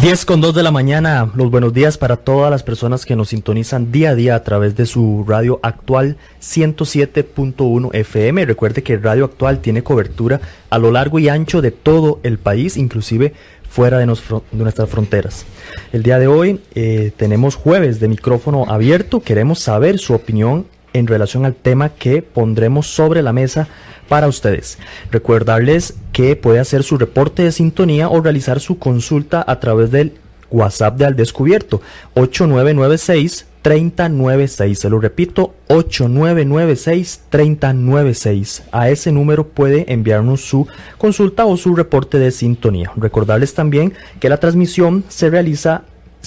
10 con 2 de la mañana, los buenos días para todas las personas que nos sintonizan día a día a través de su radio actual 107.1 FM. Recuerde que Radio Actual tiene cobertura a lo largo y ancho de todo el país, inclusive fuera de, nuestras fronteras. El día de hoy eh, tenemos jueves de micrófono abierto, queremos saber su opinión en relación al tema que pondremos sobre la mesa para ustedes. Recordarles que puede hacer su reporte de sintonía o realizar su consulta a través del WhatsApp de Al Descubierto 8996 3096. Se lo repito, 8996 3096. A ese número puede enviarnos su consulta o su reporte de sintonía. Recordarles también que la transmisión se realiza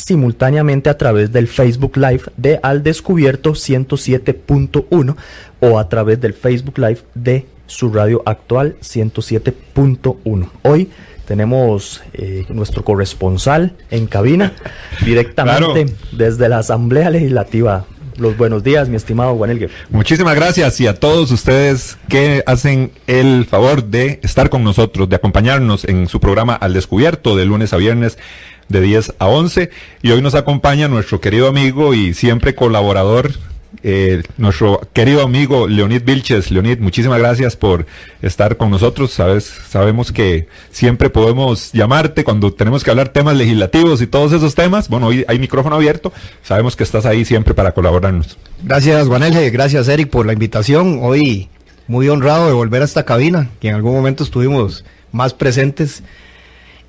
simultáneamente a través del Facebook Live de Al Descubierto 107.1 o a través del Facebook Live de su radio actual 107.1. Hoy tenemos eh, nuestro corresponsal en cabina directamente desde la Asamblea Legislativa. Los buenos días, mi estimado Juan Elgue. Muchísimas gracias y a todos ustedes que hacen el favor de estar con nosotros, de acompañarnos en su programa Al Descubierto de lunes a viernes de 10 a 11. Y hoy nos acompaña nuestro querido amigo y siempre colaborador eh, nuestro querido amigo Leonid Vilches. Leonid, muchísimas gracias por estar con nosotros. Sabes, sabemos que siempre podemos llamarte cuando tenemos que hablar temas legislativos y todos esos temas. Bueno, hoy hay micrófono abierto. Sabemos que estás ahí siempre para colaborarnos. Gracias, Juanelge. Gracias, Eric, por la invitación. Hoy muy honrado de volver a esta cabina, que en algún momento estuvimos más presentes.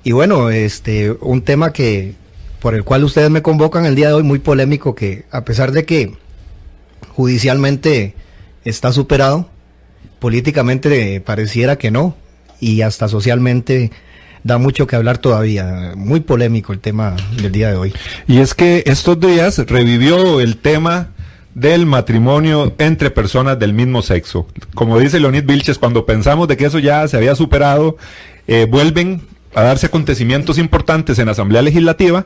Y bueno, este, un tema que por el cual ustedes me convocan el día de hoy, muy polémico, que a pesar de que judicialmente está superado, políticamente pareciera que no, y hasta socialmente da mucho que hablar todavía. Muy polémico el tema del día de hoy. Y es que estos días revivió el tema del matrimonio entre personas del mismo sexo. Como dice Leonid Vilches, cuando pensamos de que eso ya se había superado, eh, vuelven a darse acontecimientos importantes en la Asamblea Legislativa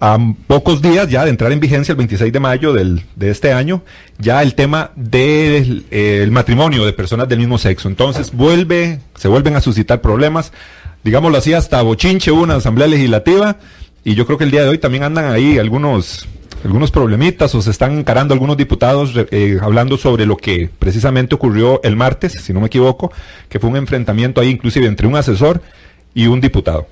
a pocos días ya de entrar en vigencia el 26 de mayo del, de este año, ya el tema del eh, matrimonio de personas del mismo sexo. Entonces vuelve, se vuelven a suscitar problemas, digámoslo así, hasta bochinche una asamblea legislativa, y yo creo que el día de hoy también andan ahí algunos algunos problemitas o se están encarando algunos diputados eh, hablando sobre lo que precisamente ocurrió el martes, si no me equivoco, que fue un enfrentamiento ahí inclusive entre un asesor y un diputado.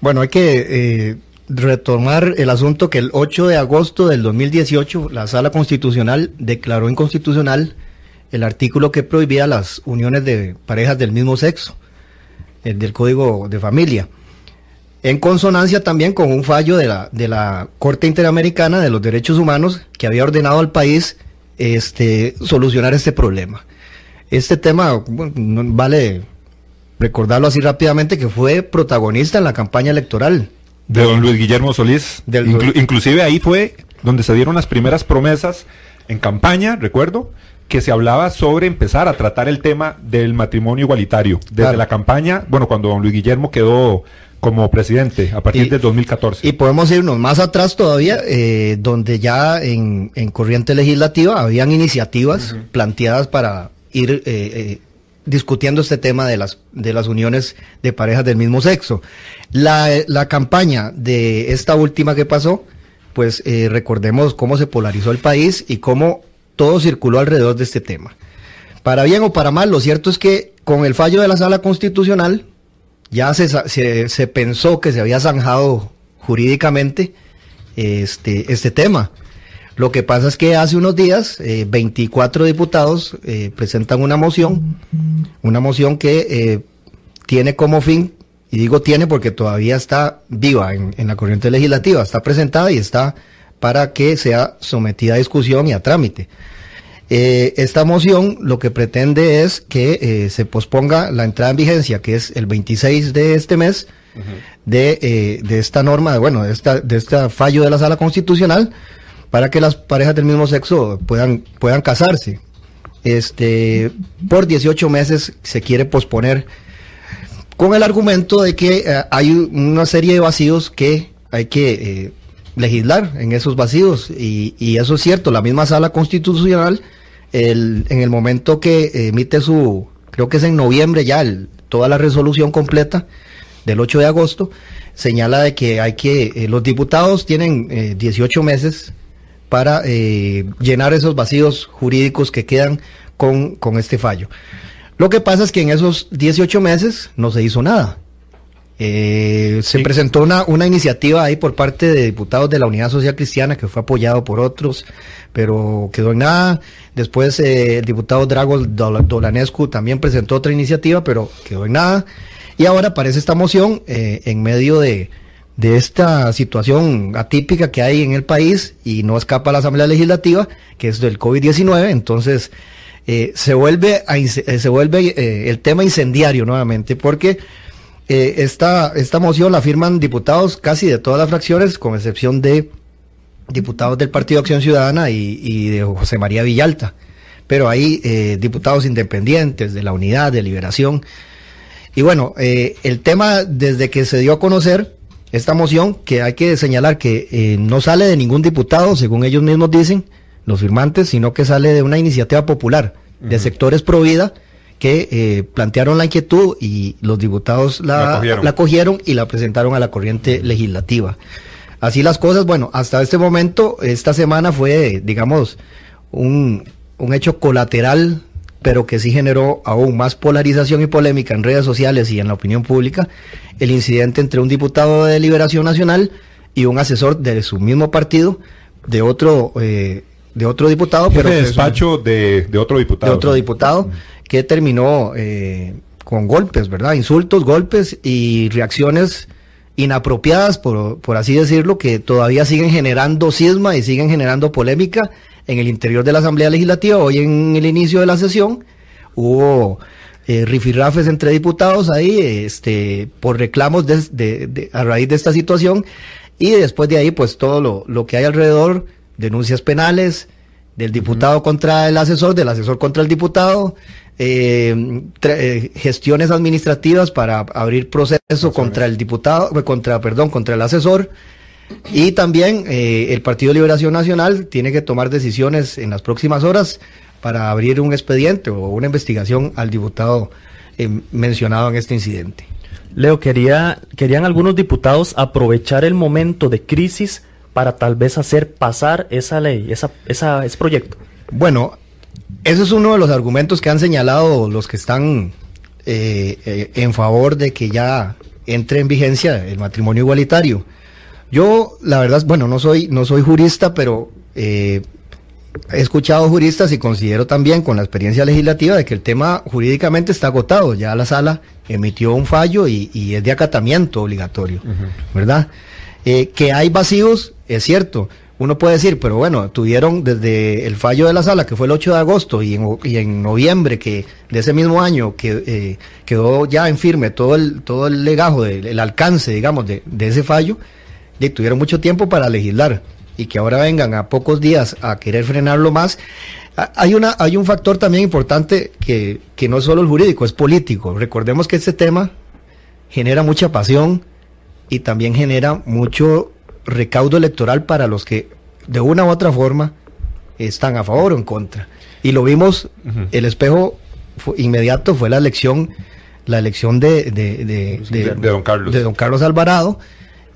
Bueno, hay que eh, retomar el asunto que el 8 de agosto del 2018 la Sala Constitucional declaró inconstitucional el artículo que prohibía las uniones de parejas del mismo sexo, el del Código de Familia, en consonancia también con un fallo de la, de la Corte Interamericana de los Derechos Humanos que había ordenado al país este, solucionar este problema. Este tema, vale recordarlo así rápidamente, que fue protagonista en la campaña electoral de don Luis Guillermo Solís. inclusive ahí fue donde se dieron las primeras promesas en campaña, recuerdo, que se hablaba sobre empezar a tratar el tema del matrimonio igualitario. Desde la campaña, bueno, cuando don Luis Guillermo quedó como presidente a partir del 2014. Y podemos irnos más atrás todavía, eh, donde ya en, corriente legislativa habían iniciativas planteadas para ir eh, eh, discutiendo este tema de las, de las uniones de parejas del mismo sexo. La, la campaña de esta última que pasó, pues eh, recordemos cómo se polarizó el país y cómo todo circuló alrededor de este tema. Para bien o para mal, lo cierto es que con el fallo de la sala constitucional ya se, se, pensó que se había zanjado jurídicamente este, este tema. Lo que pasa es que hace unos días 24 eh, diputados eh, presentan una moción, una moción que eh, tiene como fin, y digo tiene porque todavía está viva en, la corriente legislativa, está presentada y está para que sea sometida a discusión y a trámite. esta moción lo que pretende es que se posponga la entrada en vigencia, que es el 26 de este mes, de, de, esta norma, bueno, de, esta, de este fallo de la sala constitucional, para que las parejas del mismo sexo puedan, puedan casarse. Este, por 18 meses se quiere posponer con el argumento de que eh, hay una serie de vacíos que hay que eh, legislar en esos vacíos. Y, y, eso es cierto, la misma sala constitucional, el, en el momento que emite su, creo que es en noviembre ya, el, toda la resolución completa del 8 de agosto, señala de que hay que, eh, los diputados tienen eh, 18 meses para eh, llenar esos vacíos jurídicos que quedan con, con este fallo. Lo que pasa es que en esos 18 meses no se hizo nada. Eh, se Sí. presentó una, una iniciativa ahí por parte de diputados de la Unidad Social Cristiana que fue apoyado por otros, pero quedó en nada. Después eh, el diputado Drago Dol- Dolanescu también presentó otra iniciativa, pero quedó en nada. Y ahora aparece esta moción eh, en medio de, de esta situación atípica que hay en el país y no escapa a la Asamblea Legislativa, que es del COVID-19. Entonces eh, se vuelve, a eh, se vuelve eh, el tema incendiario nuevamente, porque eh, esta, esta moción la firman diputados casi de todas las fracciones, con excepción de diputados del Partido Acción Ciudadana y, y de José María Villalta. Pero hay diputados independientes de la Unidad de Liberación. Y bueno, el tema desde que se dio a conocer esta moción, que hay que señalar que eh, no sale de ningún diputado, según ellos mismos dicen, los firmantes, sino que sale de una iniciativa popular de sectores pro vida que eh, plantearon la inquietud y los diputados la, La cogieron. la cogieron y la presentaron a la corriente legislativa. Así las cosas, bueno, hasta este momento, esta semana fue, digamos, un, un hecho colateral, pero que sí generó aún más polarización y polémica en redes sociales y en la opinión pública, el incidente entre un diputado de Liberación Nacional y un asesor de su mismo partido, de otro, eh, de otro diputado, pero de despacho de, de otro diputado. de otro diputado que terminó eh, con golpes, ¿verdad? Insultos, golpes y reacciones inapropiadas, por, por así decirlo, que todavía siguen generando cisma y siguen generando polémica en el interior de la Asamblea Legislativa. Hoy en el inicio de la sesión hubo eh, rifirrafes entre diputados ahí, este, por reclamos de- de- de- a raíz de esta situación y después de ahí, pues todo lo, lo que hay alrededor, denuncias penales, del diputado contra el asesor, del asesor contra el diputado, eh, tra- eh, gestiones administrativas para abrir proceso contra el diputado, eh, contra, perdón, contra el asesor. Y también eh, el Partido de Liberación Nacional tiene que tomar decisiones en las próximas horas para abrir un expediente o una investigación al diputado eh, mencionado en este incidente. Leo, quería, querían algunos diputados aprovechar el momento de crisis para tal vez hacer pasar esa ley, esa, esa, ese proyecto. Bueno, ese es uno de los argumentos que han señalado los que están eh, en favor de que ya entre en vigencia el matrimonio igualitario. Yo, la verdad, bueno, no soy, no soy jurista, pero eh, he escuchado juristas y considero también con la experiencia legislativa de que el tema jurídicamente está agotado. Ya la sala emitió un fallo y, y es de acatamiento obligatorio, ¿verdad? Eh, que hay vacíos, es cierto. Uno puede decir, pero bueno, tuvieron desde el fallo de la sala, que fue el 8 de agosto, y en, o- y en noviembre que de ese mismo año que eh, quedó ya en firme todo el, todo el legajo, del el alcance, digamos, de, de ese fallo, y tuvieron mucho tiempo para legislar y que ahora vengan a pocos días a querer frenarlo más. Hay, una, hay un factor también importante que, que no es solo el jurídico, es político. Recordemos que este tema genera mucha pasión y también genera mucho recaudo electoral para los que de una u otra forma están a favor o en contra. Y lo vimos, el espejo inmediato fue la elección, la elección de- De- de don Carlos. de don Carlos Alvarado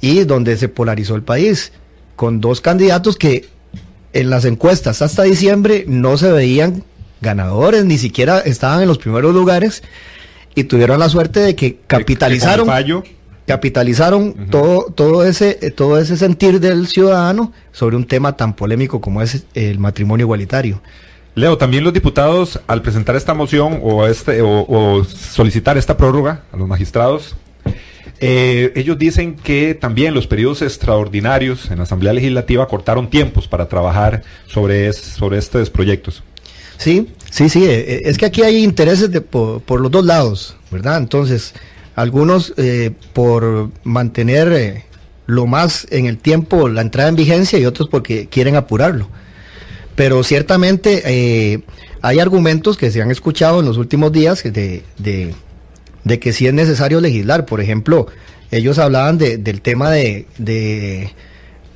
y donde se polarizó el país con dos candidatos que en las encuestas hasta diciembre no se veían ganadores, ni siquiera estaban en los primeros lugares y tuvieron la suerte de que capitalizaron Que capitalizaron todo todo ese todo ese sentir del ciudadano sobre un tema tan polémico como es el matrimonio igualitario. Leo, también los diputados, al presentar esta moción o, este, o, o solicitar esta prórroga a los magistrados, eh, ellos dicen que también los periodos extraordinarios en la Asamblea Legislativa cortaron tiempos para trabajar sobre, sobre estos proyectos. Sí, sí, sí, eh, eh, es que aquí hay intereses de, por, los dos lados, ¿verdad? Entonces, algunos por mantener lo más en el tiempo la entrada en vigencia y otros porque quieren apurarlo. Pero ciertamente hay argumentos que se han escuchado en los últimos días de, de, de que sí es necesario legislar. Por ejemplo, ellos hablaban de, del tema de, de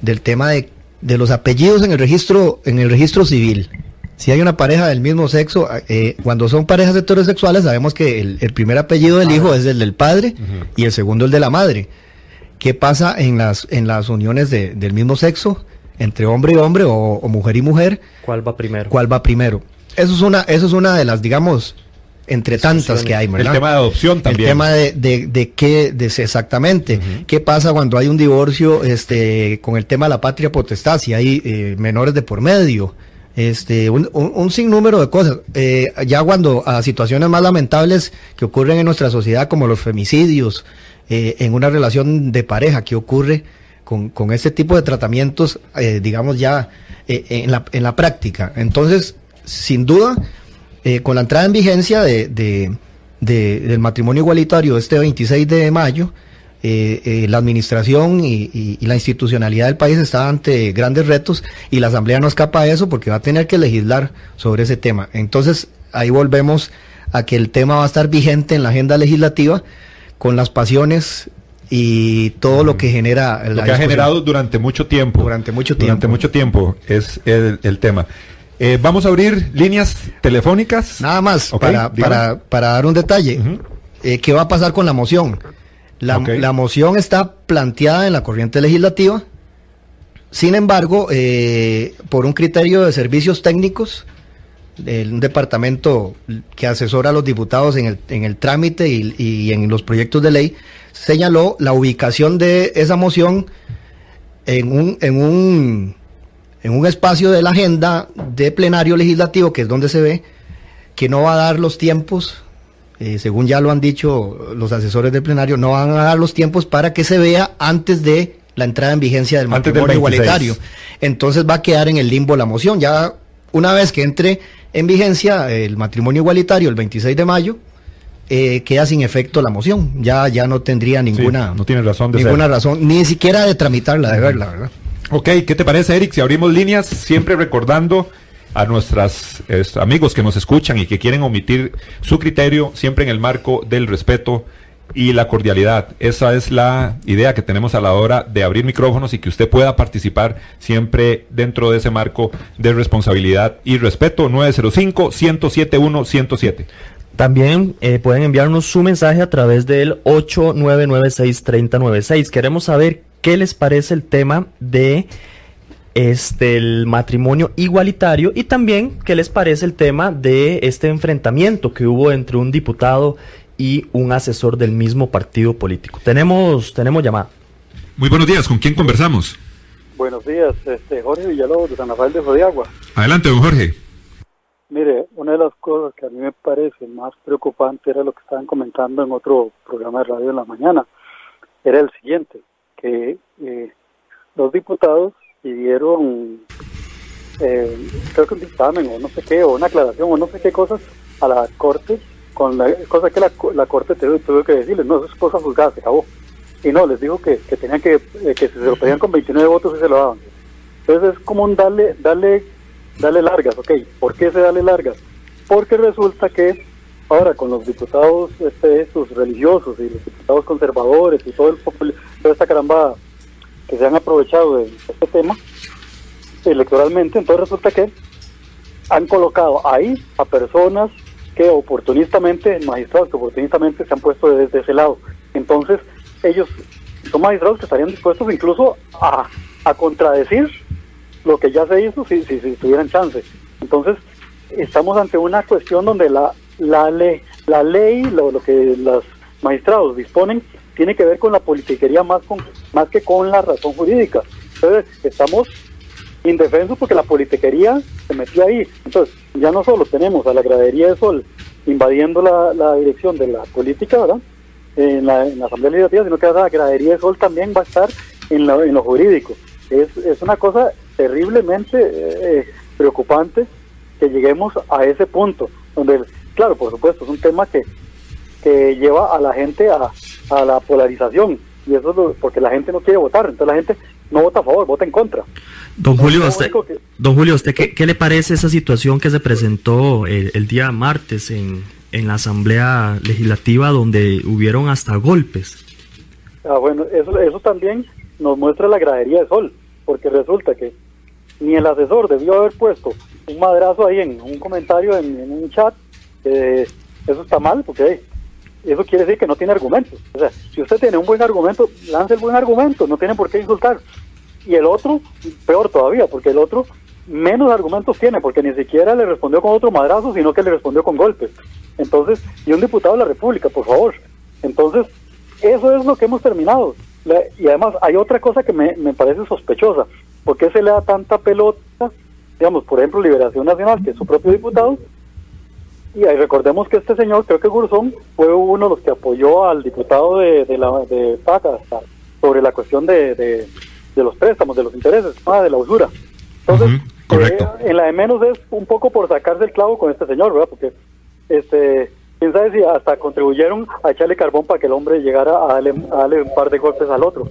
del tema de, de, los apellidos en el registro en el registro civil. Si hay una pareja del mismo sexo, eh, cuando son parejas heterosexuales, sabemos que el, primer apellido del hijo es el del padre y el segundo el de la madre. ¿Qué pasa en las en las uniones de, del mismo sexo? entre hombre y hombre o, mujer y mujer. ¿Cuál va primero? ¿Cuál va primero? Eso es una, eso es una de las, digamos, entre tantas que hay, El tema de adopción también. El tema de, de, qué, de exactamente, qué pasa cuando hay un divorcio, este, con el tema de la patria potestad, si hay eh, menores de por medio, este, un, un, sinnúmero de cosas. Eh, ya cuando a situaciones más lamentables que ocurren en nuestra sociedad, como los femicidios, eh, en una relación de pareja, ¿qué ocurre con, con este tipo de tratamientos, digamos ya en, la, en la práctica? Entonces, sin duda, eh, con la entrada en vigencia de, del matrimonio igualitario este 26 de mayo, eh, eh, la administración y, la institucionalidad del país está ante grandes retos y la Asamblea no escapa a eso porque va a tener que legislar sobre ese tema. Entonces, ahí volvemos a que el tema va a estar vigente en la agenda legislativa con las pasiones y todo lo que genera lo que ha generado durante mucho tiempo. Durante mucho tiempo. durante mucho tiempo es el, el tema eh, vamos a abrir líneas telefónicas. Nada más, para, para, para, dar un detalle. Eh, ¿Qué va a pasar con la moción? La, la, moción está planteada en la corriente legislativa. Sin embargo, eh, por un criterio de servicios técnicos, un departamento que asesora a los diputados en el, en el trámite y, y en los proyectos de ley, señaló la ubicación de esa moción en un, en un en un espacio de la agenda de plenario legislativo, que es donde se ve, que no va a dar los tiempos, eh, según ya lo han dicho los asesores del plenario, no van a dar los tiempos para que se vea antes de la entrada en vigencia del matrimonio igualitario. Entonces va a quedar en el limbo la moción. Ya una vez que entre en vigencia el matrimonio igualitario el 26 de mayo, eh, queda sin efecto la moción. Ya, ya no tendría ninguna, no tiene razón de ninguna razón, ni siquiera de tramitarla, de verla, ¿verdad? Ok, ¿qué te parece, Eric? Si abrimos líneas, siempre recordando a nuestros amigos que nos escuchan y que quieren omitir su criterio, siempre en el marco del respeto y la cordialidad. Esa es la idea que tenemos a la hora de abrir micrófonos y que usted pueda participar siempre dentro de ese marco de responsabilidad y respeto. 905-107-107. También eh, pueden enviarnos su mensaje a través del 8996-3096. Queremos saber qué les parece el tema de este el matrimonio igualitario y también qué les parece el tema de este enfrentamiento que hubo entre un diputado y un asesor del mismo partido político. Tenemos tenemos llamada. Muy buenos días, ¿con quién conversamos? Buenos días, este Jorge Villalobos de San Rafael de Jodiagua. Adelante, don Jorge. Mire, una de las cosas que a mí me parece más preocupante era lo que estaban comentando en otro programa de radio en la mañana. Era el siguiente que eh, los diputados pidieron, eh, creo que un dictamen o no sé qué, o una aclaración o no sé qué cosas a la Corte, con la cosa que la, Corte tuvo, que decirles, no, eso es cosa juzgada, se acabó. Y no, les dijo que, que tenían que, eh, que si se lo pedían con 29 votos y se lo daban. Entonces es como un darle, darle, darle largas, ok. ¿Por qué se darle largas? Porque resulta que ahora con los diputados este, estos religiosos y los diputados conservadores y todo el toda esta caramba que se han aprovechado de este tema electoralmente, entonces resulta que han colocado ahí a personas que oportunistamente, magistrados que oportunistamente se han puesto desde ese lado. Entonces, ellos son magistrados que estarían dispuestos incluso a, a contradecir lo que ya se hizo si, si, si tuvieran chance. Entonces, estamos ante una cuestión donde la la ley, la ley lo, lo que los magistrados disponen, tiene que ver con la politiquería más, con, más que con la razón jurídica. Entonces, estamos indefensos porque la politiquería se metió ahí. Entonces, ya no solo tenemos a la gradería de Sol invadiendo la, dirección de la política, ¿verdad? En la, Asamblea Legislativa, sino que la gradería de Sol también va a estar en, en lo jurídico. Es, es una cosa terriblemente eh, preocupante que lleguemos a ese punto, donde Claro, por supuesto, es un tema que, que lleva a la gente a, a la polarización y eso es porque la gente no quiere votar, entonces la gente no vota a favor, vota en contra. Don Julio, usted, don Julio, ¿usted qué, qué, le parece esa situación que se presentó el, día martes en, en la Asamblea Legislativa donde hubieron hasta golpes. Ah, bueno, eso, eso también nos muestra la gradería de Sol, porque resulta que ni el asesor debió haber puesto un madrazo ahí en un comentario en, un chat. Eh, eso está mal, porque eso quiere decir que no tiene argumentos. O sea, si usted tiene un buen argumento, lance el buen argumento, no tiene por qué insultar. Y el otro, peor todavía, porque el otro menos argumentos tiene, porque ni siquiera le respondió con otro madrazo, sino que le respondió con golpes. Entonces, y un diputado de la República, por favor. Entonces, eso es lo que hemos terminado. y además, hay otra cosa que me, me parece sospechosa. ¿Por qué se le da tanta pelota, digamos, por ejemplo, Liberación Nacional, que su propio diputado? Y ahí recordemos que este señor, creo que Gurzón, fue uno de los que apoyó al diputado de, de, la, de PACA sobre la cuestión de, de, los préstamos, de los intereses, ah, de la usura. Entonces, correcto. Eh, en la de menos es un poco por sacarse el clavo con este señor, ¿verdad? Porque, este, quién sabe si hasta contribuyeron a echarle carbón para que el hombre llegara a darle, a darle un par de golpes al otro.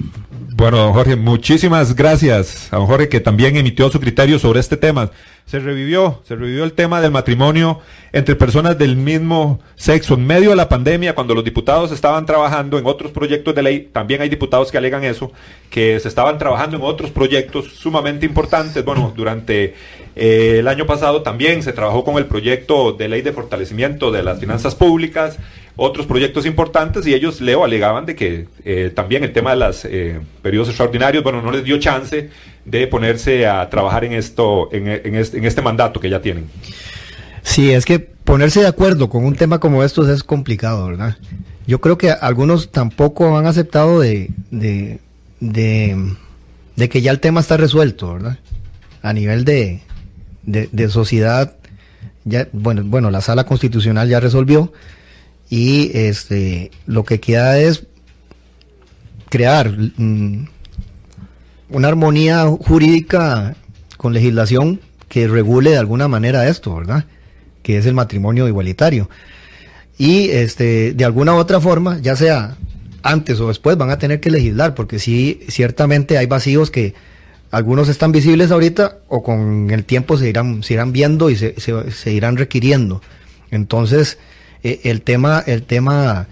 Bueno, don Jorge, muchísimas gracias a don Jorge que también emitió su criterio sobre este tema. Se revivió, se revivió el tema del matrimonio entre personas del mismo sexo en medio de la pandemia, cuando los diputados estaban trabajando en otros proyectos de ley, también hay diputados que alegan eso, que se estaban trabajando en otros proyectos sumamente importantes. Bueno, durante eh, el año pasado también se trabajó con el proyecto de ley de fortalecimiento de las finanzas públicas otros proyectos importantes y ellos, Leo, alegaban de que eh, también el tema de los eh, periodos extraordinarios, bueno, no les dio chance de ponerse a trabajar en esto, en, este, en, este, mandato que ya tienen. Sí, es que ponerse de acuerdo con un tema como estos es complicado, ¿verdad? Yo creo que algunos tampoco han aceptado de, de, de, que ya el tema está resuelto, ¿verdad? A nivel de, de, sociedad, ya, bueno, bueno, la sala constitucional ya resolvió, y este lo que queda es crear mm, una armonía jurídica con legislación que regule de alguna manera esto, ¿verdad? Que es el matrimonio igualitario. Y este, de alguna u otra forma, ya sea antes o después, van a tener que legislar, porque sí, ciertamente hay vacíos que algunos están visibles ahorita o con el tiempo se irán, se irán viendo y se, se irán requiriendo. Entonces, eh, el tema, el tema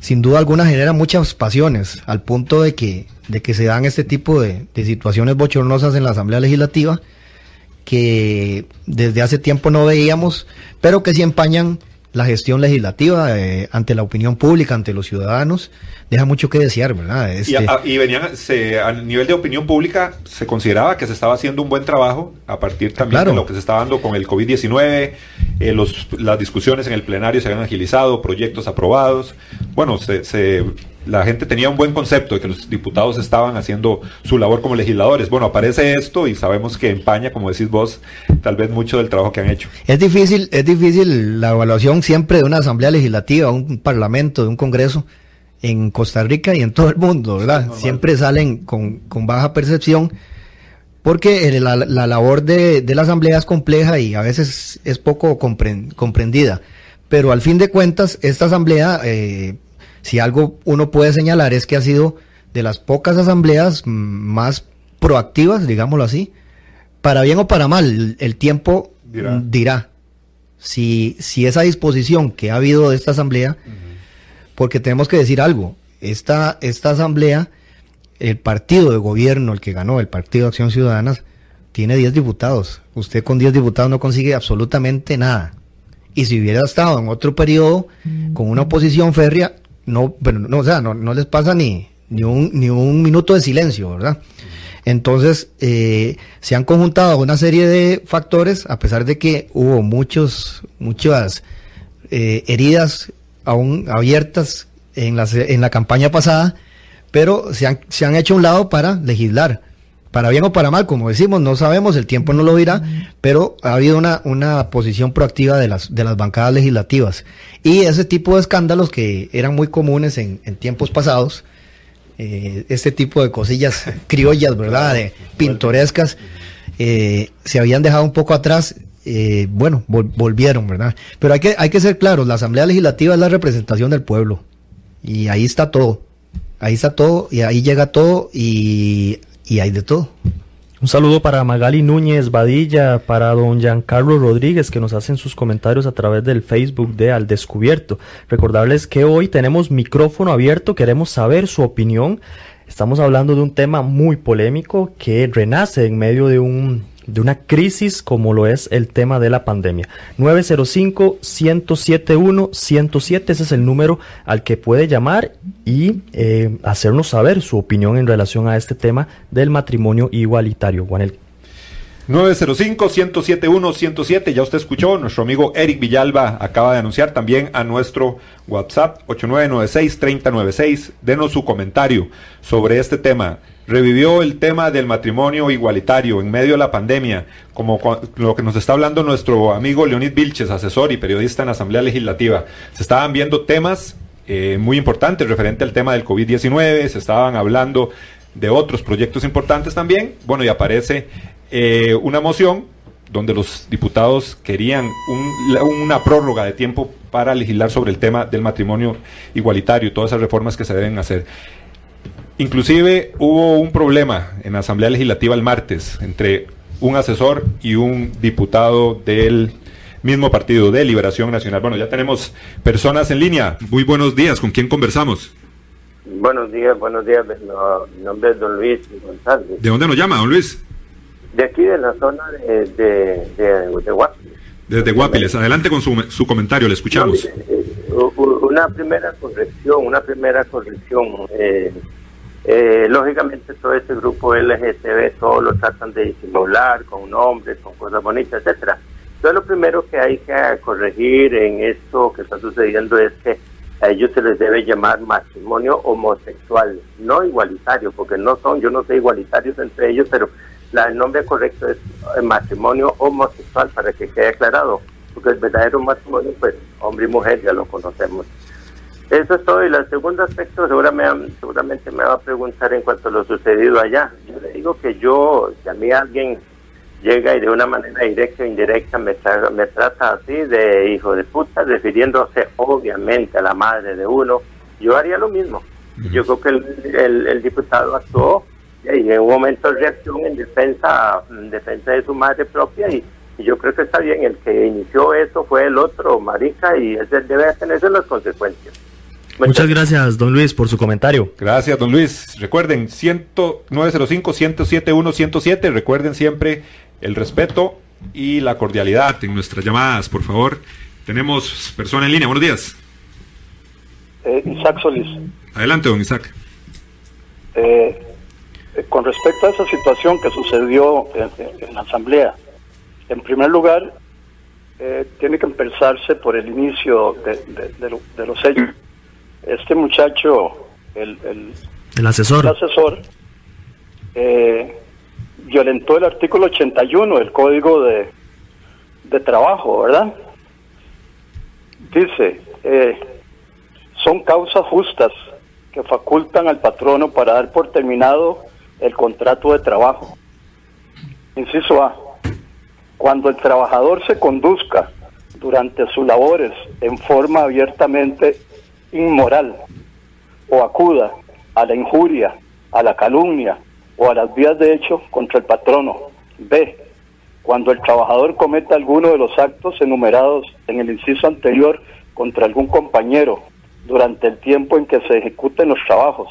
sin duda alguna genera muchas pasiones, al punto de que, de que se dan este tipo de, de situaciones bochornosas en la Asamblea Legislativa que desde hace tiempo no veíamos, pero que sí empañan la gestión legislativa eh, ante la opinión pública, ante los ciudadanos, deja mucho que desear, ¿verdad? Y, este, y, venían, a nivel de opinión pública, se consideraba que se estaba haciendo un buen trabajo a partir también de lo que se estaba dando con el COVID-19, eh, las discusiones en el plenario se habían agilizado, proyectos aprobados. Bueno, se, se la gente tenía un buen concepto de que los diputados estaban haciendo su labor como legisladores. Bueno, aparece esto y sabemos que empaña, como decís vos, tal vez mucho del trabajo que han hecho. Es difícil, es difícil la evaluación siempre de una asamblea legislativa, un parlamento, de un congreso en Costa Rica y en todo el mundo, ¿verdad? siempre salen con, baja percepción porque la, labor de, la asamblea es compleja y a veces es poco comprendida. Pero al fin de cuentas, esta asamblea eh, si algo uno puede señalar es que ha sido de las pocas asambleas más proactivas, digámoslo así, para bien o para mal, el, tiempo dirá, si, si, esa disposición que ha habido de esta asamblea, porque tenemos que decir algo, esta, esta asamblea, el partido de gobierno, el que ganó, el Partido de Acción Ciudadana, tiene 10 diputados. Usted con 10 diputados no consigue absolutamente nada. Y si hubiera estado en otro periodo con una oposición férrea, no, pero no, o sea, no, no les pasa ni, ni, un, ni un minuto de silencio, ¿verdad? Entonces, eh, se han conjuntado una serie de factores, a pesar de que hubo muchos, muchas eh, heridas aún abiertas en la, en la campaña pasada, pero se han, se han hecho a un lado para legislar para bien o para mal, como decimos, no sabemos, el tiempo no lo dirá, pero ha habido una, una posición proactiva de las, de las bancadas legislativas. Y ese tipo de escándalos que eran muy comunes en, tiempos pasados, eh, este tipo de cosillas criollas, ¿verdad? De pintorescas, eh, se habían dejado un poco atrás. Eh, bueno, volvieron, ¿verdad? Pero hay que, hay que ser claros, la Asamblea Legislativa es la representación del pueblo. Y ahí está todo. Ahí está todo y ahí llega todo y y hay de todo. Un saludo para Magali Núñez Badilla, para don Giancarlo Rodríguez, que nos hacen sus comentarios a través del Facebook de Al Descubierto. Recordarles que hoy tenemos micrófono abierto, queremos saber su opinión. Estamos hablando de un tema muy polémico que renace en medio de un de una crisis como lo es el tema de la pandemia. 905-107-107, ese es el número al que puede llamar y eh, hacernos saber su opinión en relación a este tema del matrimonio igualitario. Juanel. 905-107-107, ya usted escuchó, nuestro amigo Eric Villalba acaba de anunciar también a nuestro WhatsApp 8996-3096, denos su comentario sobre este tema revivió el tema del matrimonio igualitario en medio de la pandemia, como lo que nos está hablando nuestro amigo Leonid Vilches, asesor y periodista en la Asamblea Legislativa. Se estaban viendo temas eh, muy importantes referente al tema del COVID-19, se estaban hablando de otros proyectos importantes también. Bueno, y aparece eh, una moción donde los diputados querían una prórroga de tiempo para legislar sobre el tema del matrimonio igualitario y todas esas reformas que se deben hacer. Inclusive hubo un problema en la Asamblea Legislativa el martes entre un asesor y un diputado del mismo partido de Liberación Nacional. Bueno, ya tenemos personas en línea. Muy buenos días. ¿Con quién conversamos? Buenos días, buenos días. mi nombre es don Luis González. ¿De dónde nos llama, don Luis? De aquí, de la zona de, de, Guapiles. Desde Guapiles. Adelante con su, su comentario, le escuchamos. Eh, una primera corrección, una primera corrección. Eh, eh, lógicamente todo este grupo LGTB todos lo tratan de disimular con nombres, con cosas bonitas, etcétera. Entonces lo primero que hay que corregir en esto que está sucediendo es que a ellos se les debe llamar matrimonio homosexual, no igualitario, porque no son, yo no sé igualitarios entre ellos, pero la, el nombre correcto es eh, matrimonio homosexual para que quede aclarado, porque el verdadero matrimonio, pues hombre y mujer ya lo conocemos. Eso es todo. Y el segundo aspecto seguramente, seguramente me va a preguntar en cuanto a lo sucedido allá. Yo le digo que yo, si a mí alguien llega y de una manera directa o indirecta me, me trata así de hijo de puta, refiriéndose obviamente a la madre de uno, yo haría lo mismo. Yo creo que el, el, diputado actuó en un momento de reacción en defensa, en defensa de su madre propia y, yo creo que está bien, el que inició eso fue el otro, Marica, y ese debe tenerse las consecuencias. Muchas gracias, don Luis, por su comentario. Gracias, don Luis. Recuerden, 905-107-107. Recuerden siempre el respeto y la cordialidad en nuestras llamadas, por favor. Tenemos persona en línea. Buenos días. Eh, Isaac Solís. Adelante, don Isaac. Eh, con respecto a esa situación que sucedió en, la Asamblea, en primer lugar, tiene que empezarse por el inicio de, de los hechos. Este muchacho, el, el, asesor, el asesor eh, violentó el artículo 81 del Código de, de Trabajo, ¿verdad? Dice, eh, son causas justas que facultan al patrono para dar por terminado el contrato de trabajo. Inciso A. Cuando el trabajador se conduzca durante sus labores en forma abiertamente inmoral o acuda a la injuria, a la calumnia o a las vías de hecho contra el patrono. B. Cuando el trabajador cometa alguno de los actos enumerados en el inciso anterior contra algún compañero durante el tiempo en que se ejecuten los trabajos,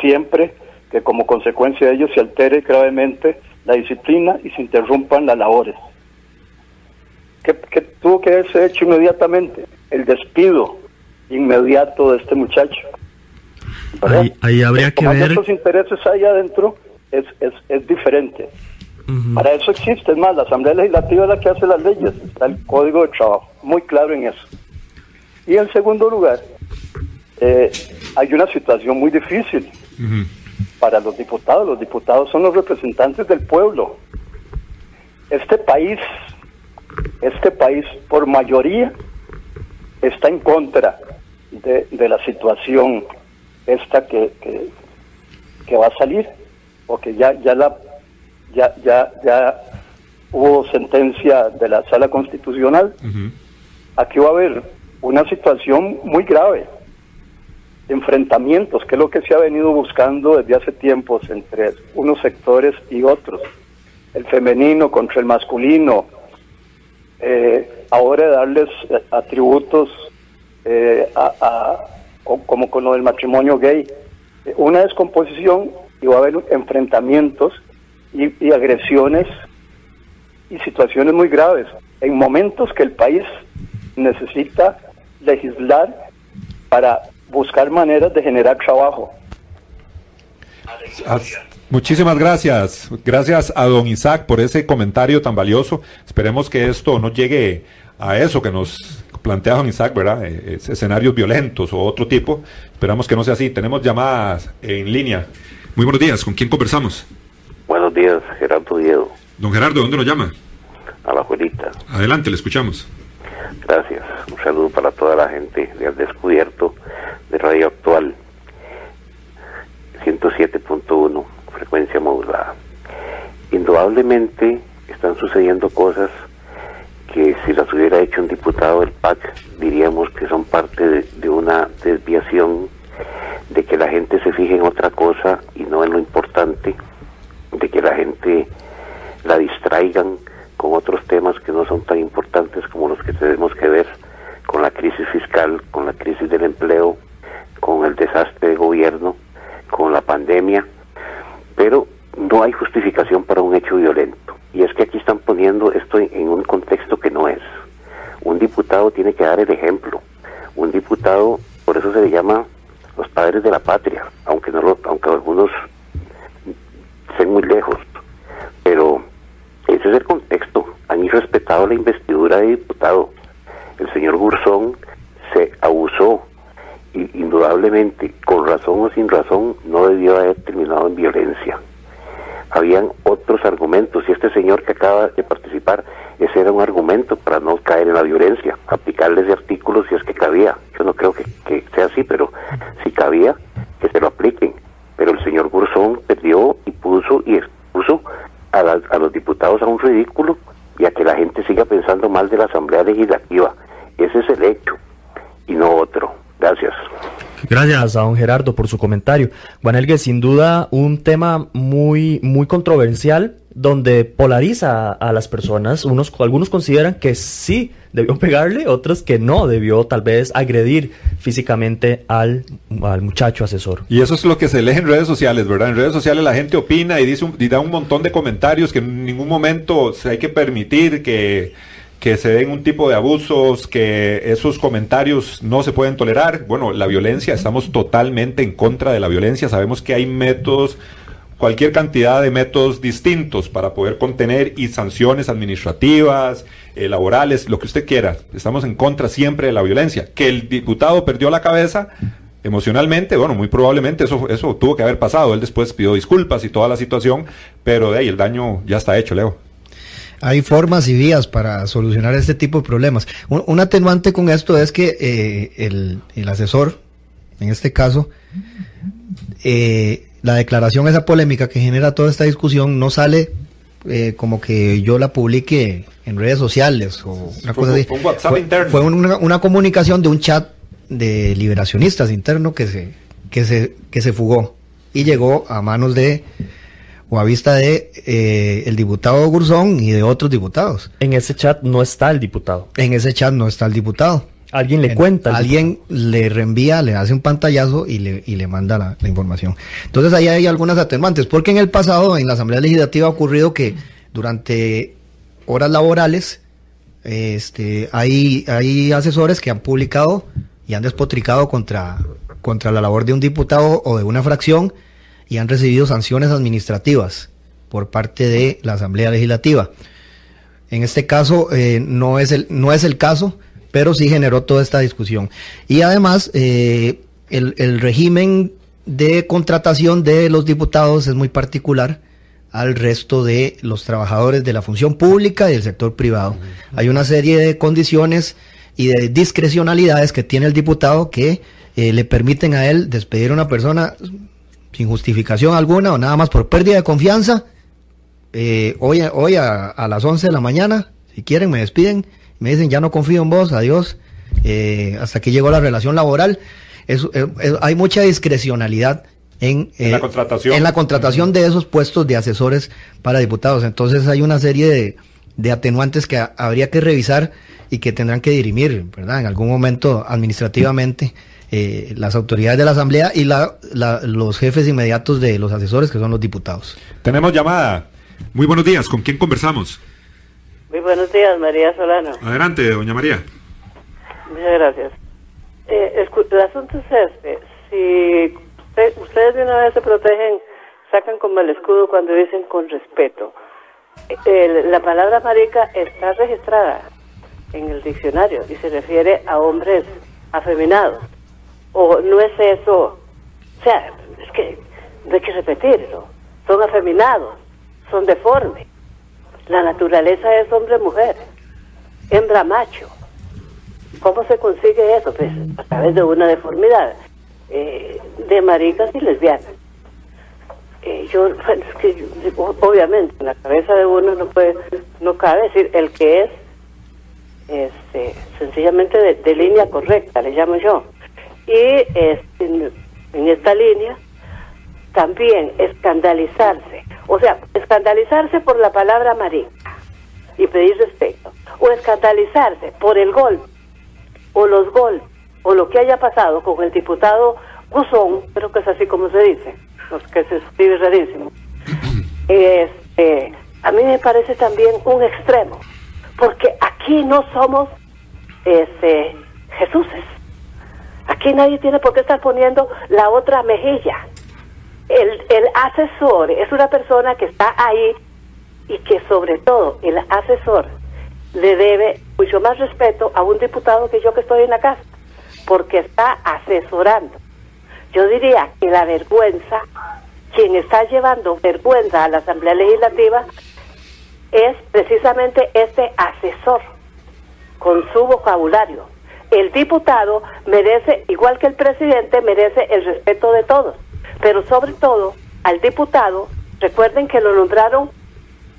siempre que como consecuencia de ello se altere gravemente la disciplina y se interrumpan las labores. ¿Qué, qué tuvo que haberse hecho inmediatamente? El despido inmediato de este muchacho. Ahí, habría que ver. Los intereses ahí adentro es, es, es diferente. Para eso existe, es más, la Asamblea Legislativa es la que hace las leyes, está el Código de Trabajo, muy claro en eso. Y en segundo lugar, eh, hay una situación muy difícil para los diputados. Los diputados son los representantes del pueblo. Este país, este país por mayoría está en contra de, la situación esta que, que, va a salir, porque ya, ya, la, ya, ya, ya hubo sentencia de la sala constitucional. Aquí va a haber una situación muy grave. Enfrentamientos, que es lo que se ha venido buscando desde hace tiempos entre unos sectores y otros. El femenino contra el masculino. Eh, ahora darles atributos eh, como con lo del matrimonio gay. Una descomposición y va a haber enfrentamientos y agresiones y situaciones muy graves en momentos que el país necesita legislar para buscar maneras de generar trabajo. Muchísimas gracias. Gracias a don Isaac por ese comentario tan valioso. Esperemos que esto no llegue a eso que nos plantea don Isaac, ¿verdad? Eh, escenarios violentos o otro tipo. Esperamos que no sea así. Tenemos llamadas en línea. Muy buenos días. ¿Con quién conversamos? Buenos días, Gerardo Diego. Don Gerardo, ¿dónde nos llama? A la abuelita. Adelante, le escuchamos. Gracias. Un saludo para toda la gente de Al Descubierto de Radio Actual 107.1, frecuencia modulada. Indudablemente están sucediendo cosas que si las hubiera hecho un diputado del PAC diríamos que son parte de, de una desviación, de que la gente se fije en otra cosa y no en lo importante, de que la gente la distraigan con otros temas que no son tan importantes como los que tenemos que ver con la crisis fiscal, con la crisis del empleo, con el desastre de gobierno, con la pandemia, pero no hay justificación para un hecho violento. Y es que aquí están poniendo esto en un contexto que no es. Un diputado tiene que dar el ejemplo. Un diputado, por eso se le llama los padres de la patria, aunque no lo, aunque algunos estén muy lejos. Pero ese es el contexto. Han irrespetado la investidura de diputado. El señor Gurzón se abusó indudablemente, con razón o sin razón, no debió haber terminado en violencia. Habían otros argumentos y este señor que acaba de participar, ese era un argumento para no caer en la violencia, aplicarle ese artículo si es que cabía. Yo no creo que, que sea así, pero si cabía, que se lo apliquen. Pero el señor Gurzón perdió y puso y expuso a, la, a los diputados a un ridículo y a que la gente siga pensando mal de la Asamblea Legislativa. Ese es el hecho y no otro. Gracias. Gracias a don Gerardo por su comentario. Juan sin duda un tema muy, muy controversial donde polariza a, las personas. Unos, algunos consideran que sí debió pegarle, otros que no debió tal vez agredir físicamente al, al muchacho asesor. Y eso es lo que se lee en redes sociales, ¿verdad? En redes sociales la gente opina y dice y da un montón de comentarios que en ningún momento se hay que permitir que que se den un tipo de abusos, que esos comentarios no se pueden tolerar. Bueno, la violencia, estamos totalmente en contra de la violencia, sabemos que hay métodos, cualquier cantidad de métodos distintos para poder contener y sanciones administrativas, eh, laborales, lo que usted quiera. Estamos en contra siempre de la violencia. Que el diputado perdió la cabeza, emocionalmente, bueno, muy probablemente eso, eso tuvo que haber pasado. Él después pidió disculpas y toda la situación, pero de ahí el daño ya está hecho, Leo. Hay formas y vías para solucionar este tipo de problemas. Un, atenuante con esto es que eh, el, asesor, en este caso, eh, la declaración, esa polémica que genera toda esta discusión, no sale eh, como que yo la publique en redes sociales o una cosa así. fue, una, una, comunicación de un chat de liberacionistas interno que se, que se, que se fugó y llegó a manos de o a vista de eh, el diputado Gurzón y de otros diputados. En ese chat no está el diputado. En ese chat no está el diputado. Alguien le cuenta. Alguien le reenvía, le hace un pantallazo y le, y le manda la, información. Entonces ahí hay algunas atenuantes, porque en el pasado, en la Asamblea Legislativa ha ocurrido que durante horas laborales, este, hay, hay asesores que han publicado y han despotricado contra, contra la labor de un diputado o de una fracción y han recibido sanciones administrativas por parte de la Asamblea Legislativa. En este caso eh, no, es el, no es el caso, pero sí generó toda esta discusión. Y además, eh, el, el, régimen de contratación de los diputados es muy particular al resto de los trabajadores de la función pública y del sector privado. Hay una serie de condiciones y de discrecionalidades que tiene el diputado que eh, le permiten a él despedir a una persona sin justificación alguna o nada más por pérdida de confianza, eh, hoy, hoy a, las 11 de la mañana, si quieren, me despiden, me dicen ya no confío en vos, adiós, eh, hasta que llegó la relación laboral. hay mucha discrecionalidad en, la eh, contratación. en la contratación de esos puestos de asesores para diputados. Entonces hay una serie de, de atenuantes que habría que revisar y que tendrán que dirimir, ¿verdad? En algún momento administrativamente eh, las autoridades de la Asamblea y la, los jefes inmediatos de los asesores, que son los diputados. Tenemos llamada. Muy buenos días. ¿Con quién conversamos? Muy buenos días, María Solano. Adelante, doña María. Muchas gracias. Eh, el asunto es este. Si ustedes de una vez se protegen, sacan como el escudo cuando dicen con respeto. la palabra marica está registrada en el diccionario y se refiere a hombres afeminados. O no es eso, o sea, es que no hay que repetirlo. Son afeminados, son deformes. La naturaleza es hombre-mujer, hembra-macho. ¿Cómo se consigue eso? Pues a través de una deformidad eh, de maricas y lesbianas. Eh, yo, es que, obviamente, en la cabeza de uno no puede, no cabe decir el que es, este, sencillamente de, línea correcta, le llamo yo. Y este, en, esta línea, también escandalizarse, o sea, escandalizarse por la palabra marica y pedir respeto, o escandalizarse por el golpe, o los golpes, o lo que haya pasado con el diputado Guzón, creo que es así como se dice, que se escribe rarísimo, este, a mí me parece también un extremo, porque aquí no somos este, Jesuses. Aquí nadie tiene por qué estar poniendo la otra mejilla. El, el asesor es una persona que está ahí y que sobre todo el asesor le debe mucho más respeto a un diputado que yo que estoy en la casa porque está asesorando. Yo diría que la vergüenza, quien está llevando vergüenza a la Asamblea Legislativa, es precisamente este asesor con su vocabulario. El diputado merece, igual que el presidente, merece el respeto de todos, pero sobre todo al diputado, recuerden que lo nombraron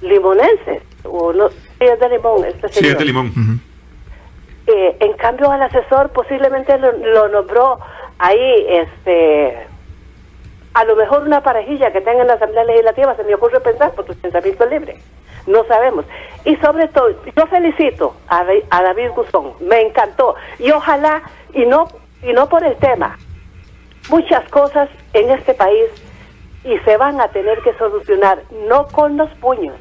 limonenses, o no, sí es de limón, este Sí, es de limón. Eh, en cambio al asesor posiblemente lo, nombró ahí, este, a lo mejor una parejilla que tenga en la Asamblea Legislativa, se me ocurre pensar, porque el pensamiento es libre, no sabemos. Y sobre todo, yo felicito a, a David Guzón, me encantó, y ojalá, y no, y no por el tema, muchas cosas en este país y se van a tener que solucionar, no con los puños.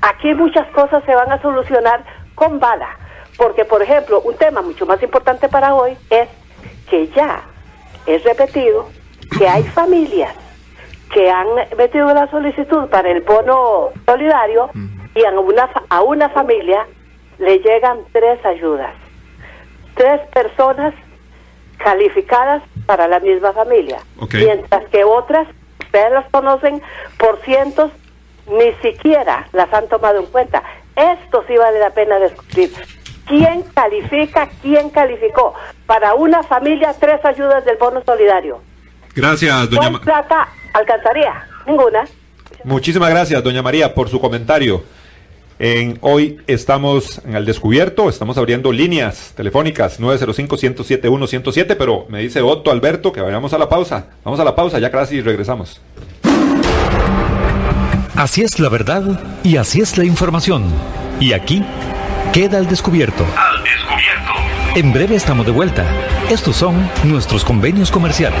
Aquí muchas cosas se van a solucionar con bala porque, por ejemplo, un tema mucho más importante para hoy es que ya es repetido que hay familias que han metido la solicitud para el bono solidario y a una, a una familia le llegan tres ayudas. Tres personas calificadas para la misma familia. Mientras que otras, ustedes las conocen por cientos, ni siquiera las han tomado en cuenta. Esto sí vale la pena discutir quién califica, quién calificó. Para una familia, tres ayudas del bono solidario. Gracias, doña María. plata alcanzaría? Ninguna. Muchísimas gracias, doña María, por su comentario. En, hoy estamos en el descubierto, estamos abriendo líneas telefónicas 905-107-107, pero me dice Otto Alberto que vayamos a la pausa. Vamos a la pausa, ya casi regresamos. Así es la verdad y así es la información. Y aquí Queda al descubierto. Al descubierto. En breve estamos de vuelta. Estos son nuestros convenios comerciales.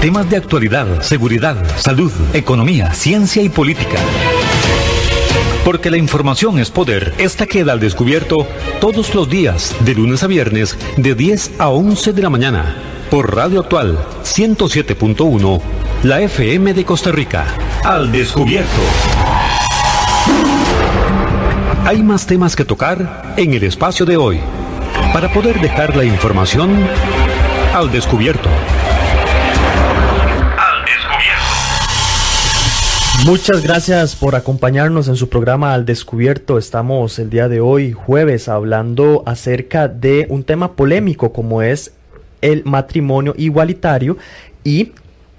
Temas de actualidad, seguridad, salud, economía, ciencia y política. Porque la información es poder. Esta queda al descubierto todos los días, de lunes a viernes, de 10 a 11 de la mañana. Por Radio Actual 107.1, la FM de Costa Rica. Al descubierto. Hay más temas que tocar en el espacio de hoy. Para poder dejar la información al descubierto. Muchas gracias por acompañarnos en su programa Al Descubierto. Estamos el día de hoy, jueves, hablando acerca de un tema polémico como es el matrimonio igualitario y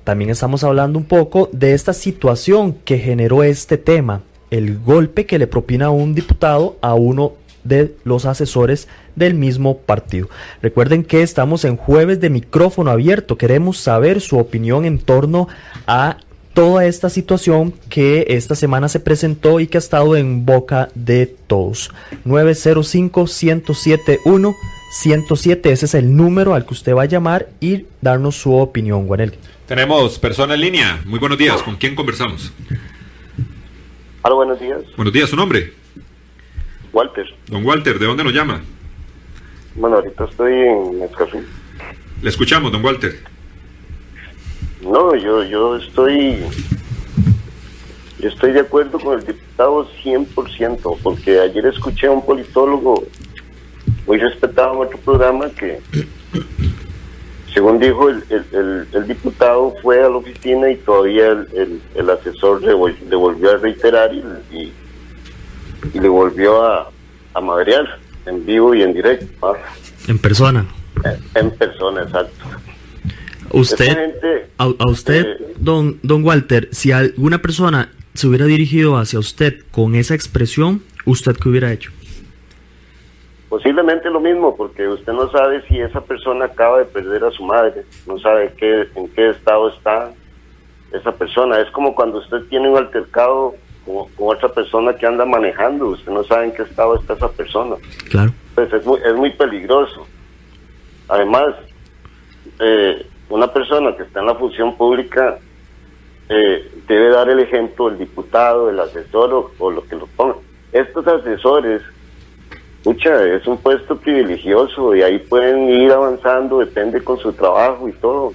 también estamos hablando un poco de esta situación que generó este tema, el golpe que le propina un diputado a uno de los asesores del mismo partido. Recuerden que estamos en jueves de micrófono abierto. Queremos saber su opinión en torno a toda esta situación que esta semana se presentó y que ha estado en boca de todos. 905-107-1. 107, ese es el número al que usted va a llamar y darnos su opinión, Guanel. Tenemos persona en línea. Muy buenos días. ¿Con quién conversamos? Hola, buenos días. Buenos días, ¿su nombre? Walter. Don Walter, ¿de dónde nos llama? Bueno, ahorita estoy en Escazú. Le escuchamos, don Walter. No, yo, yo estoy, yo estoy de acuerdo con el diputado 100%, porque ayer escuché a un politólogo muy respetado en otro programa que, según dijo el, el, el, diputado, fue a la oficina y todavía el, el asesor le, le, volvió a reiterar y, y, y le volvió a, a madrear en vivo y en directo. En persona. En persona, exacto. Usted, a, a, usted, eh, don, don Walter, si alguna persona se hubiera dirigido hacia usted con esa expresión, ¿usted qué hubiera hecho? Posiblemente lo mismo, porque usted no sabe si esa persona acaba de perder a su madre, no sabe qué, en qué estado está esa persona. Es como cuando usted tiene un altercado con, con otra persona que anda manejando, usted no sabe en qué estado está esa persona. Claro. Pues es muy, es muy peligroso. Además, eh, una persona que está en la función pública eh, debe dar el ejemplo, el diputado, el asesor o, o, lo que lo ponga. Estos asesores, mucha, es un puesto privilegioso y ahí pueden ir avanzando, depende con su trabajo y todo,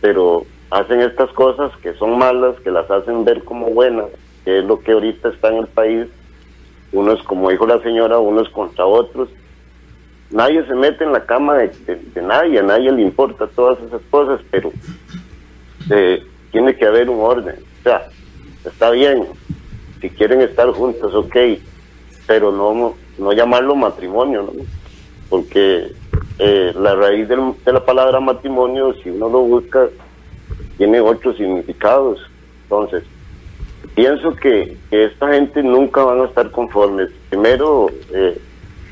pero hacen estas cosas que son malas, que las hacen ver como buenas, que es lo que ahorita está en el país, unos, como dijo la señora, unos contra otros, nadie se mete en la cama de, nadie, a nadie le importa todas esas cosas, pero eh, tiene que haber un orden. O sea, está bien, si quieren estar juntos, ok, pero no, no llamarlo matrimonio, ¿no? porque eh, la raíz del, de la palabra matrimonio, si uno lo busca, tiene otros significados. Entonces, pienso que, que esta gente nunca van a estar conformes. Primero, eh,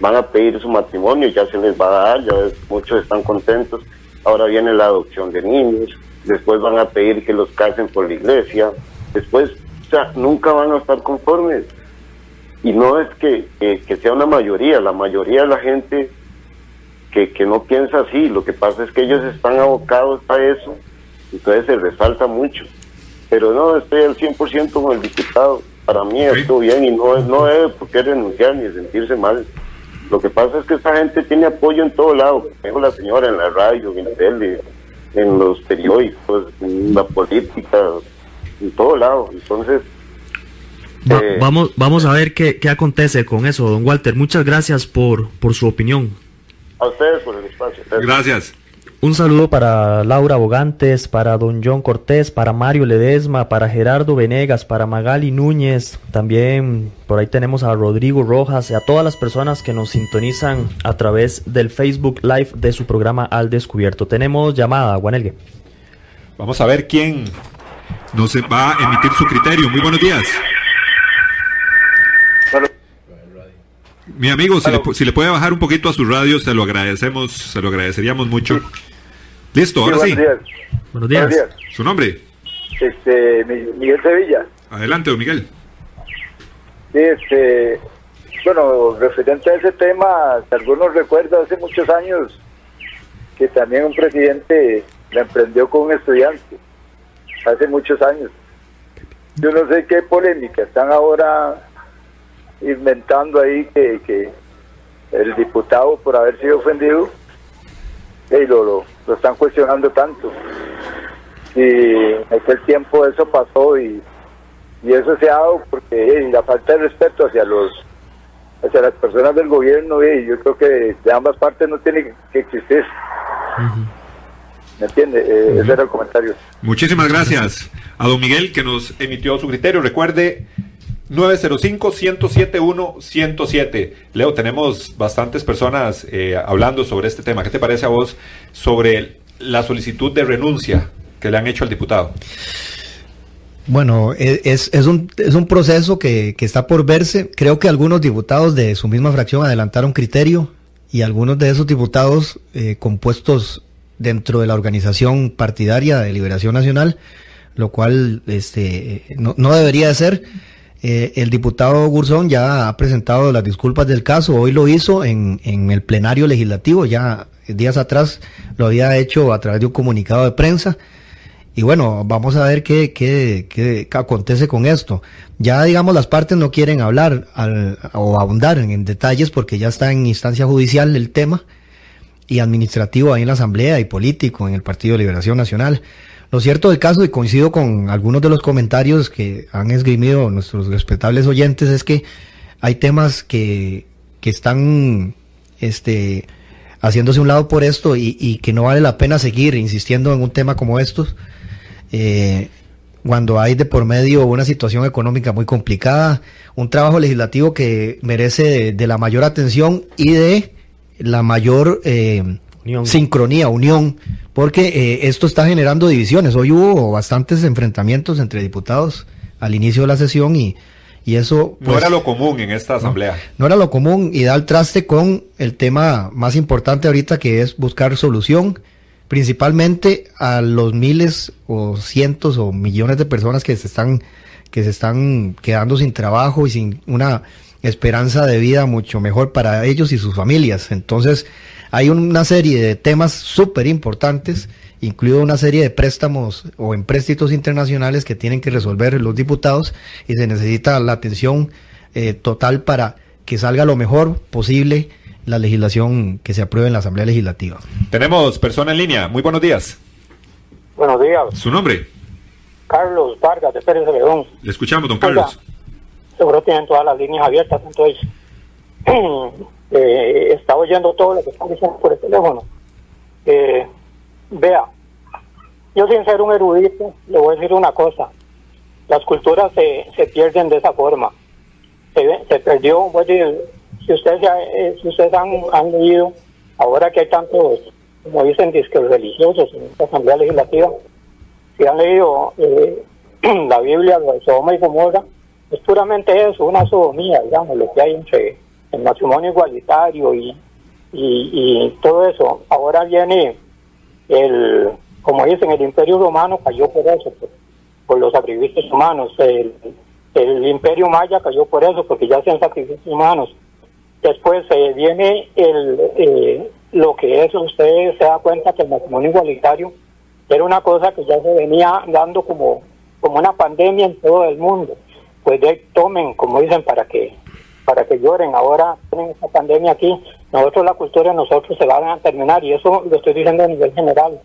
van a pedir su matrimonio, ya se les va a dar, ya muchos están contentos. Ahora viene la adopción de niños, después van a pedir que los casen por la iglesia, después, o sea, nunca van a estar conformes. Y no es que, que, que sea una mayoría, la mayoría de la gente que, que no piensa así, lo que pasa es que ellos están abocados a eso, entonces se resalta mucho. Pero no, estoy al 100% con el diputado. Para mí estuvo bien y no, no debe por qué renunciar ni sentirse mal. Lo que pasa es que esta gente tiene apoyo en todo lado. Tengo la señora en la radio, en la tele, en los periódicos, en la política, en todo lado. Entonces, Eh, vamos, vamos a ver qué, qué, acontece con eso, don Walter. Muchas gracias por, por su opinión. A ustedes por el espacio. Gracias. Un saludo para Laura Bogantes, para don John Cortés, para Mario Ledesma, para Gerardo Venegas, para Magali Núñez, también por ahí tenemos a Rodrigo Rojas y a todas las personas que nos sintonizan a través del Facebook Live de su programa Al Descubierto. Tenemos llamada, Juanelgue. Vamos a ver quién nos va a emitir su criterio. Muy buenos días. Mi amigo, si le, si le, puede bajar un poquito a su radio, se lo agradecemos, se lo agradeceríamos mucho. Listo, ahora sí. Buenos días. ¿Su nombre? Este, Miguel Sevilla. Adelante, don Miguel. Sí, este, bueno, referente a ese tema, algunos recuerdo hace muchos años que también un presidente la emprendió con un estudiante, hace muchos años. Yo no sé qué polémica están ahora inventando ahí que, que el diputado por haber sido ofendido y lo, lo, lo, están cuestionando tanto. Y en aquel tiempo eso pasó y, y eso se ha dado porque la falta de respeto hacia los hacia las personas del gobierno y yo creo que de ambas partes no tiene que existir. ¿Me entiende? Eh, ese era el comentario. Muchísimas gracias a don Miguel que nos emitió su criterio. Recuerde 905-107-107. Leo, tenemos bastantes personas eh, hablando sobre este tema. ¿Qué te parece a vos sobre la solicitud de renuncia que le han hecho al diputado? Bueno, e, es, es, un, es un proceso que, que, está por verse. Creo que algunos diputados de su misma fracción adelantaron criterio y algunos de esos diputados eh, compuestos dentro de la organización partidaria de Liberación Nacional, lo cual este, no, no debería de ser. Eh, el diputado Gurzón ya ha presentado las disculpas del caso, hoy lo hizo en, el plenario legislativo, ya días atrás lo había hecho a través de un comunicado de prensa. Y bueno, vamos a ver qué, qué, qué, acontece con esto. Ya, digamos, las partes no quieren hablar o ahondar en, en, detalles porque ya está en instancia judicial el tema y administrativo ahí en la Asamblea y político en el Partido de Liberación Nacional. Lo cierto del caso, y coincido con algunos de los comentarios que han esgrimido nuestros respetables oyentes, es que hay temas que, que están este, haciéndose un lado por esto y, que no vale la pena seguir insistiendo en un tema como estos. Eh, cuando hay de por medio una situación económica muy complicada, un trabajo legislativo que merece de, de la mayor atención y de la mayor eh, unión. sincronía, unión, porque eh, esto está generando divisiones. Hoy hubo bastantes enfrentamientos entre diputados al inicio de la sesión y, y eso... Pues, no era lo común en esta asamblea. No, no, era lo común y da el traste con el tema más importante ahorita que es buscar solución, principalmente a los miles o cientos o millones de personas que se están que se están quedando sin trabajo y sin una esperanza de vida mucho mejor para ellos y sus familias. Entonces, hay una serie de temas súper importantes, incluido una serie de préstamos o empréstitos internacionales que tienen que resolver los diputados y se necesita la atención eh, total para que salga lo mejor posible la legislación que se apruebe en la Asamblea Legislativa. Tenemos persona en línea. Muy buenos días. Buenos días. ¿Su nombre? Carlos Vargas, de Pérez de León. Le escuchamos, don Carlos. Oiga, seguro tienen todas las líneas abiertas, entonces eh, está oyendo todo lo que están diciendo por el teléfono. Eh, vea, yo sin ser un erudito, le voy a decir una cosa. Las culturas se, se pierden de esa forma. Se, perdió, voy a decir, si ustedes, eh, si ustedes han, han, leído, ahora que hay tantos, como dicen, discos religiosos en esta Asamblea Legislativa, si han leído eh, la Biblia de Sodoma y Gomorra, es puramente eso, una sodomía, digamos, lo que hay entre el matrimonio igualitario y, y, todo eso. Ahora viene el, como dicen, el imperio romano cayó por eso, por, los sacrificios humanos. El, el, imperio maya cayó por eso, porque ya hacían sacrificios humanos. Después eh, viene el, eh, lo que es, usted se da cuenta que el matrimonio igualitario era una cosa que ya se venía dando como, como una pandemia en todo el mundo. Pues de, tomen, como dicen, para que para que lloren. Ahora tienen esta pandemia aquí, nosotros la cultura nosotros se van a terminar y eso lo estoy diciendo a nivel general.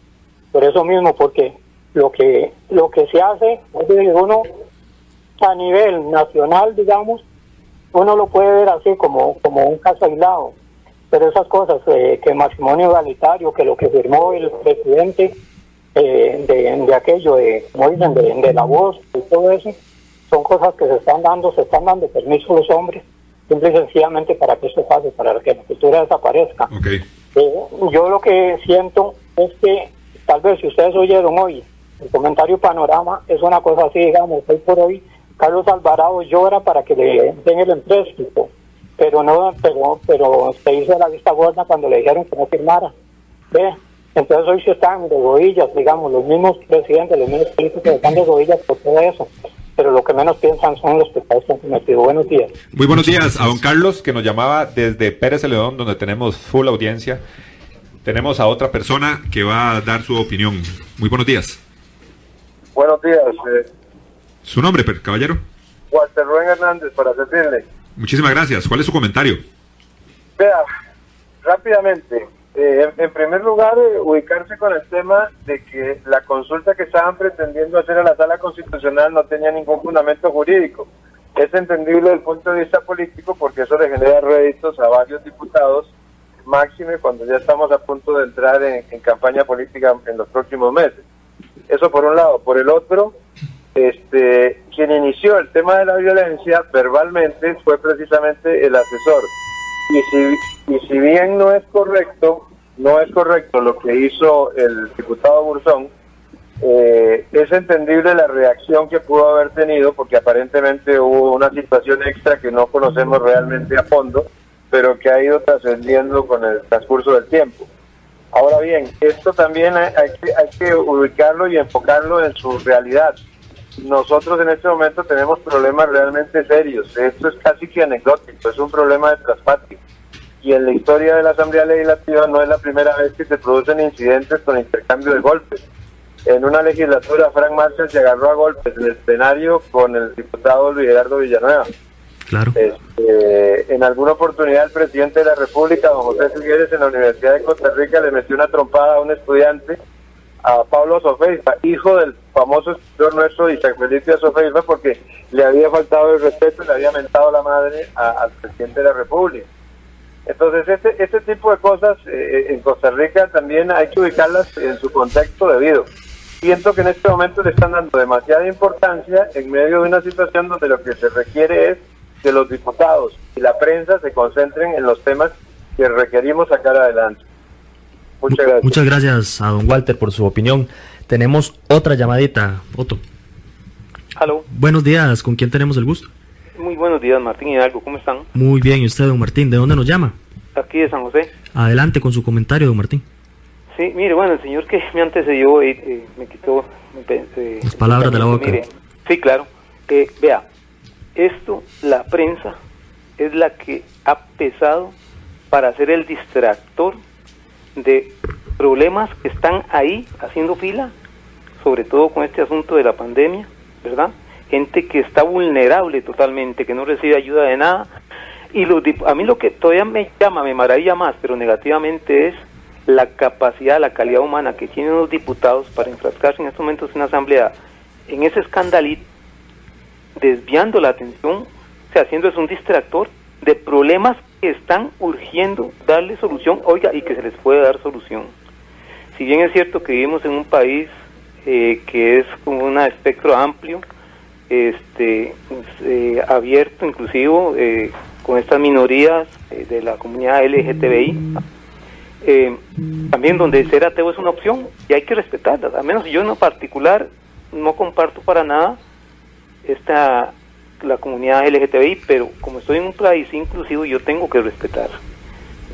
Por eso mismo, porque lo que lo que se hace, uno a nivel nacional, digamos, uno lo puede ver así como, como un caso aislado. Pero esas cosas, eh, que matrimonio igualitario, que lo que firmó el presidente eh, de, de, aquello, de, como dicen, de, de la voz y todo eso, son cosas que se están dando, se están dando permiso a los hombres, simple y sencillamente para que eso pase, para que la cultura desaparezca. Eh, yo lo que siento es que, tal vez si ustedes oyeron hoy, el comentario panorama es una cosa así, digamos, hoy por hoy, Carlos Alvarado llora para que le den el empréstito, pero no, pero, pero se hizo la vista gorda cuando le dijeron que no firmara. ¿Ve? Entonces hoy se están de rodillas, digamos, los mismos presidentes, los mismos políticos están de rodillas por todo eso pero lo que menos piensan son los pecados cometido. Buenos días. Muy buenos días a don Carlos, que nos llamaba desde Pérez León, donde tenemos full audiencia. Tenemos a otra persona que va a dar su opinión. Muy buenos días. Buenos días. Eh. ¿Su nombre, caballero? Walter Rubén Hernández, para servirle. Muchísimas gracias. ¿Cuál es su comentario? Vea, rápidamente, eh, en primer lugar, eh, ubicarse con el tema de que la consulta que estaban pretendiendo hacer a la sala constitucional no tenía ningún fundamento jurídico. Es entendible desde el punto de vista político porque eso le genera réditos a varios diputados, máxime cuando ya estamos a punto de entrar en, campaña política en los próximos meses. Eso por un lado. Por el otro, este, quien inició el tema de la violencia verbalmente fue precisamente el asesor. Y si, y si bien no es correcto no es correcto lo que hizo el diputado Burzón. Eh, es entendible la reacción que pudo haber tenido porque aparentemente hubo una situación extra que no conocemos realmente a fondo, pero que ha ido trascendiendo con el transcurso del tiempo. Ahora bien, esto también hay, que, hay que ubicarlo y enfocarlo en su realidad. Nosotros en este momento tenemos problemas realmente serios. Esto es casi que anecdótico, es un problema de traspatio y en la historia de la Asamblea Legislativa no es la primera vez que se producen incidentes con intercambio de golpes. En una legislatura, Frank Marshall se agarró a golpes en el escenario con el diputado Luis Gerardo Villanueva. Claro. Este, en alguna oportunidad el presidente de la República, don José Figueres, en la Universidad de Costa Rica le metió una trompada a un estudiante, a Pablo Sofeifa, hijo del famoso escritor nuestro Isaac Felipe Sofeifa, porque le había faltado el respeto y le había mentado la madre al presidente de la República. Entonces, este, este tipo de cosas eh, en Costa Rica también hay que ubicarlas en su contexto debido. Siento que en este momento le están dando demasiada importancia en medio de una situación donde lo que se requiere es que los diputados y la prensa se concentren en los temas que requerimos sacar adelante. Muchas gracias. Muchas gracias a don Walter por su opinión. Tenemos otra llamadita, Otto. Aló. Buenos días, ¿con quién tenemos el gusto? Muy buenos días, Martín Hidalgo, ¿cómo están? Muy bien, ¿y usted, don Martín? ¿De dónde nos llama? Aquí de San José. Adelante con su comentario, don Martín. Sí, mire, bueno, el señor que me antecedió eh, eh me quitó... Eh, Las palabras de la boca. sí, claro. Eh, vea, esto, la prensa es la que ha pesado para ser el distractor de problemas que están ahí haciendo fila, sobre todo con este asunto de la pandemia, ¿verdad? gente que está vulnerable totalmente, que no recibe ayuda de nada. Y los, a mí lo que todavía me llama, me maravilla más, pero negativamente es la capacidad, la calidad humana que tienen los diputados para enfrascarse en estos momentos en la Asamblea en ese escandalito, desviando la atención, o sea, haciendo es un distractor de problemas que están urgiendo darle solución, oiga, y que se les puede dar solución. Si bien es cierto que vivimos en un país eh, que es con un espectro amplio, este, eh, abierto, inclusivo, eh, con estas minorías de la comunidad LGTBI. también donde ser ateo es una opción y hay que respetarla. Al menos yo en lo particular no comparto para nada esta la comunidad LGTBI, pero como estoy en un país inclusivo yo tengo que respetar.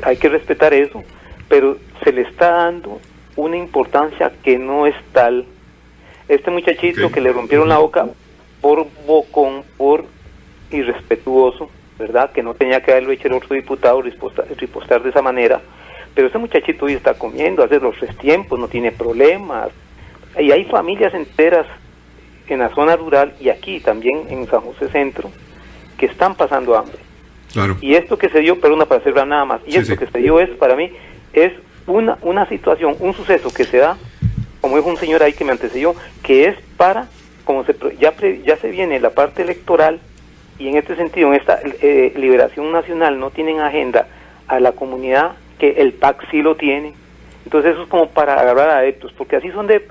Hay que respetar eso, pero se le está dando una importancia que no es tal. Este muchachito que le rompieron la boca por bocón, por irrespetuoso, ¿verdad? Que no tenía que haberlo hecho el otro diputado ripostar, de esa manera. Pero ese muchachito hoy está comiendo, hace los tiempos, no tiene problemas. Y hay familias enteras en la zona rural y aquí también en San José Centro que están pasando hambre. Y esto que se dio, perdona para cerrar nada más, y esto que se dio es, para mí, es una, una situación, un suceso que se da, como es un señor ahí que me antecedió, que es para como se, ya, ya se viene la parte electoral y en este sentido, en esta eh, liberación nacional no tienen agenda a la comunidad que el PAC sí lo tiene. Entonces eso es como para agarrar adeptos, porque así son de,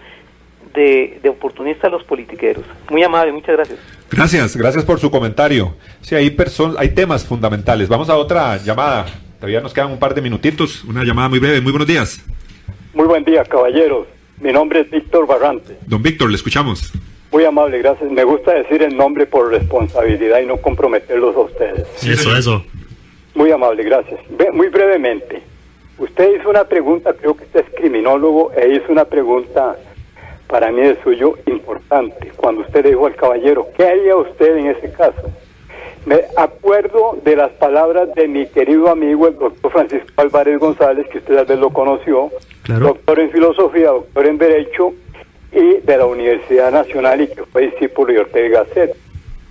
de, de oportunistas los politiqueros. Muy amable, muchas gracias. Gracias, gracias por su comentario. Sí, hay, hay temas fundamentales. Vamos a otra llamada. Todavía nos quedan un par de minutitos. Una llamada muy breve. Muy buenos días. Muy buen día, caballeros. Mi nombre es Víctor Barrante. Don Víctor, le escuchamos. Muy amable, gracias. Me gusta decir el nombre por responsabilidad y no comprometerlos a ustedes. eso, eso. Muy amable, gracias. muy brevemente, usted hizo una pregunta, creo que usted es criminólogo, e hizo una pregunta para mí de suyo importante. Cuando usted dijo al caballero, ¿qué haría usted en ese caso? Me acuerdo de las palabras de mi querido amigo, el doctor Francisco Álvarez González, que usted tal vez lo conoció, doctor en filosofía, doctor en derecho y de la Universidad Nacional y que fue discípulo de Ortega Gasset.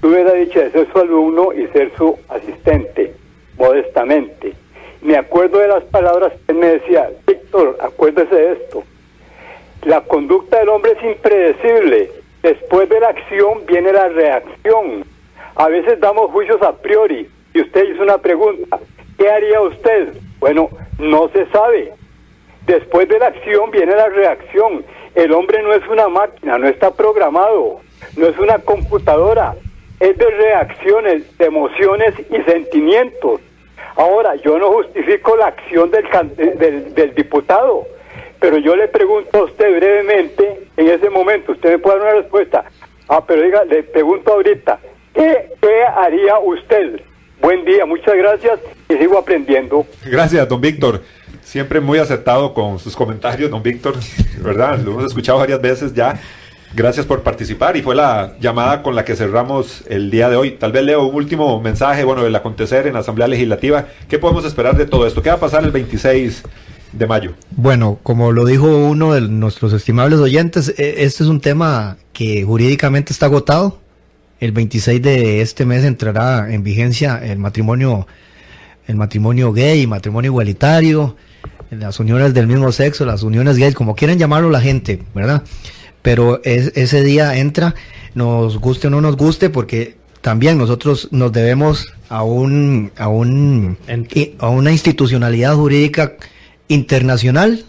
Tuve la dicha de ser su alumno y ser su asistente, modestamente. Me acuerdo de las palabras que él me decía, Víctor, acuérdese de esto. La conducta del hombre es impredecible. Después de la acción viene la reacción. A veces damos juicios a priori. Y usted hizo una pregunta, ¿qué haría usted? Bueno, no se sabe. Después de la acción viene la reacción. El hombre no es una máquina, no está programado, no es una computadora, es de reacciones, de emociones y sentimientos. Ahora, yo no justifico la acción del, del, diputado, pero yo le pregunto a usted brevemente, en ese momento, usted me puede dar una respuesta. Ah, pero diga, le pregunto ahorita, ¿qué, qué haría usted? Buen día, muchas gracias y sigo aprendiendo. Gracias, don Víctor. Siempre muy acertado con sus comentarios, don Víctor, ¿verdad? Lo hemos escuchado varias veces ya. Gracias por participar y fue la llamada con la que cerramos el día de hoy. Tal vez leo un último mensaje, bueno, del acontecer en la Asamblea Legislativa. ¿Qué podemos esperar de todo esto? ¿Qué va a pasar el 26 de mayo? Bueno, como lo dijo uno de nuestros estimables oyentes, e, este es un tema que jurídicamente está agotado. El 26 de este mes entrará en vigencia el matrimonio, el matrimonio gay, matrimonio igualitario las uniones del mismo sexo, las uniones gays, como quieren llamarlo la gente, ¿verdad? Pero ese día entra, nos guste o no nos guste, porque también nosotros nos debemos a un a un a una institucionalidad jurídica internacional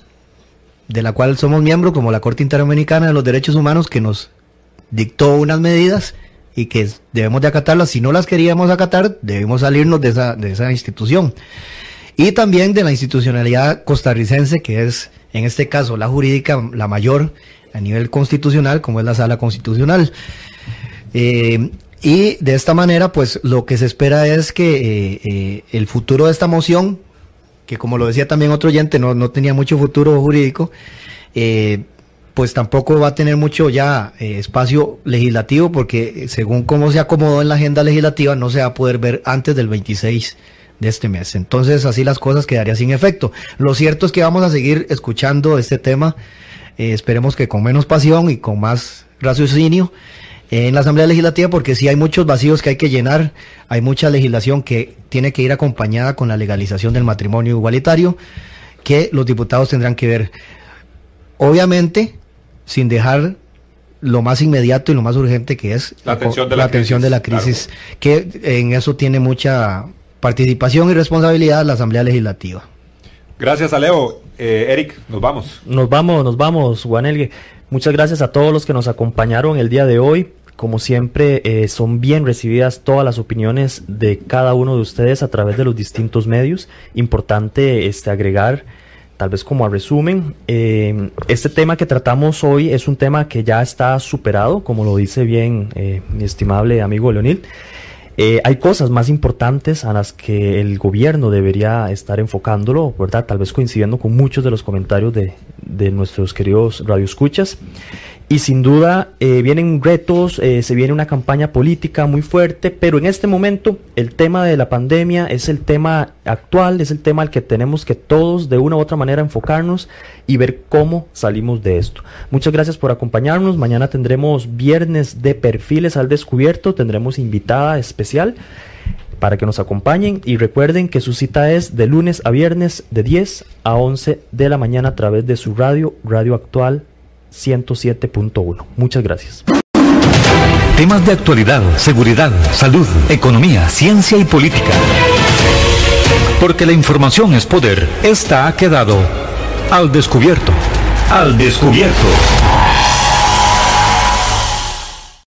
de la cual somos miembros como la Corte Interamericana de los Derechos Humanos que nos dictó unas medidas y que debemos de acatarlas. Si no las queríamos acatar, debemos salirnos de esa, de esa institución y también de la institucionalidad costarricense, que es en este caso la jurídica, la mayor a nivel constitucional, como es la sala constitucional. Eh, y de esta manera, pues lo que se espera es que eh, eh, el futuro de esta moción, que como lo decía también otro oyente, no, no tenía mucho futuro jurídico, pues tampoco va a tener mucho ya espacio legislativo, porque según cómo se acomodó en la agenda legislativa, no se va a poder ver antes del 26 de este mes. Entonces así las cosas quedarían sin efecto. Lo cierto es que vamos a seguir escuchando este tema, eh, esperemos que con menos pasión y con más raciocinio en la Asamblea Legislativa, porque sí hay muchos vacíos que hay que llenar, hay mucha legislación que tiene que ir acompañada con la legalización del matrimonio igualitario, que los diputados tendrán que ver. Obviamente, sin dejar lo más inmediato y lo más urgente que es la atención de la, crisis, de la crisis que en eso tiene mucha participación y responsabilidad la Asamblea Legislativa. Gracias, Aleo. Eh, Eric, nos vamos. Nos vamos, nos vamos, Juanelgue. Muchas gracias a todos los que nos acompañaron el día de hoy. Como siempre, eh, son bien recibidas todas las opiniones de cada uno de ustedes a través de los distintos medios. Importante este, agregar, tal vez como a resumen, eh, este tema que tratamos hoy es un tema que ya está superado, como lo dice bien mi estimable amigo Leonil. Eh, hay cosas más importantes a las que el gobierno debería estar enfocándolo, ¿verdad? Tal vez coincidiendo con muchos de los comentarios de, de nuestros queridos radioescuchas. Y sin duda eh, vienen retos, eh, se viene una campaña política muy fuerte, pero en este momento el tema de la pandemia es el tema actual, es el tema al que tenemos que todos de una u otra manera enfocarnos y ver cómo salimos de esto. Muchas gracias por acompañarnos. Mañana tendremos viernes de perfiles al descubierto, tendremos invitada especial para que nos acompañen y recuerden que su cita es de lunes a viernes de 10 a 11 de la mañana a través de su radio, Radio Actual 107.1. Muchas gracias. Temas de actualidad, seguridad, salud, economía, ciencia y política. Porque la información es poder, esta ha quedado al descubierto. Al descubierto.